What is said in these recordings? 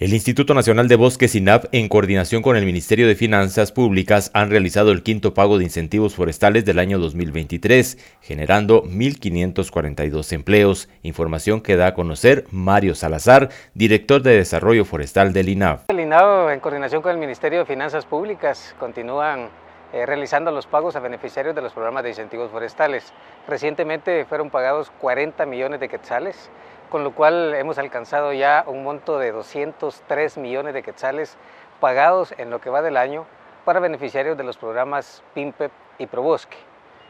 El Instituto Nacional de Bosques INAP, en coordinación con el Ministerio de Finanzas Públicas, han realizado el quinto pago de incentivos forestales del año 2023, generando 1.542 empleos, información que da a conocer Mario Salazar, director de Desarrollo Forestal del INAP. El INAP, en coordinación con el Ministerio de Finanzas Públicas, continúan eh, realizando los pagos a beneficiarios de los programas de incentivos forestales. Recientemente fueron pagados 40 millones de quetzales, con lo cual hemos alcanzado ya un monto de 203 millones de quetzales pagados en lo que va del año para beneficiarios de los programas PIMPEP y ProBosque.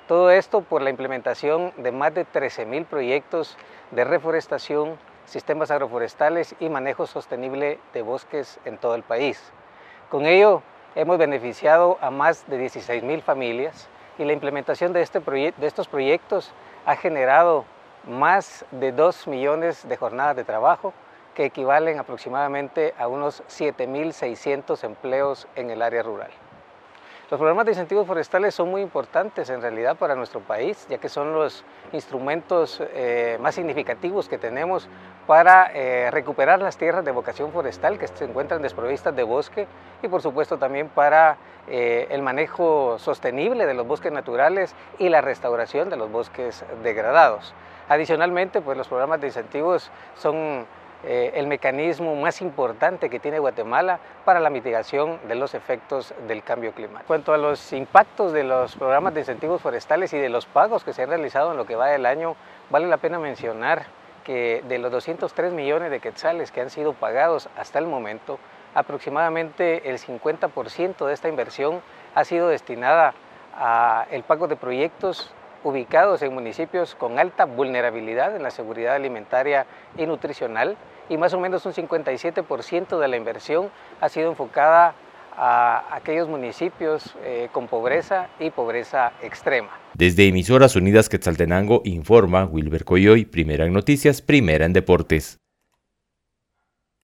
Todo esto por la implementación de más de 13 mil proyectos de reforestación, sistemas agroforestales y manejo sostenible de bosques en todo el país. Con ello, hemos beneficiado a más de 16 mil familias y la implementación de, este de estos proyectos ha generado más de 2 millones de jornadas de trabajo que equivalen aproximadamente a unos 7.600 empleos en el área rural. Los programas de incentivos forestales son muy importantes en realidad para nuestro país, ya que son los instrumentos eh, más significativos que tenemos para eh, recuperar las tierras de vocación forestal que se encuentran desprovistas de bosque y por supuesto también para eh, el manejo sostenible de los bosques naturales y la restauración de los bosques degradados. Adicionalmente, pues los programas de incentivos son eh, el mecanismo más importante que tiene Guatemala para la mitigación de los efectos del cambio climático. Cuanto a los impactos de los programas de incentivos forestales y de los pagos que se han realizado en lo que va del año, vale la pena mencionar que de los 203 millones de quetzales que han sido pagados hasta el momento, aproximadamente el 50% de esta inversión ha sido destinada al pago de proyectos ubicados en municipios con alta vulnerabilidad en la seguridad alimentaria y nutricional y más o menos un 57% de la inversión ha sido enfocada a aquellos municipios eh, con pobreza y pobreza extrema. Desde Emisoras Unidas Quetzaltenango informa Wilber Coyoy, primera en noticias, primera en deportes.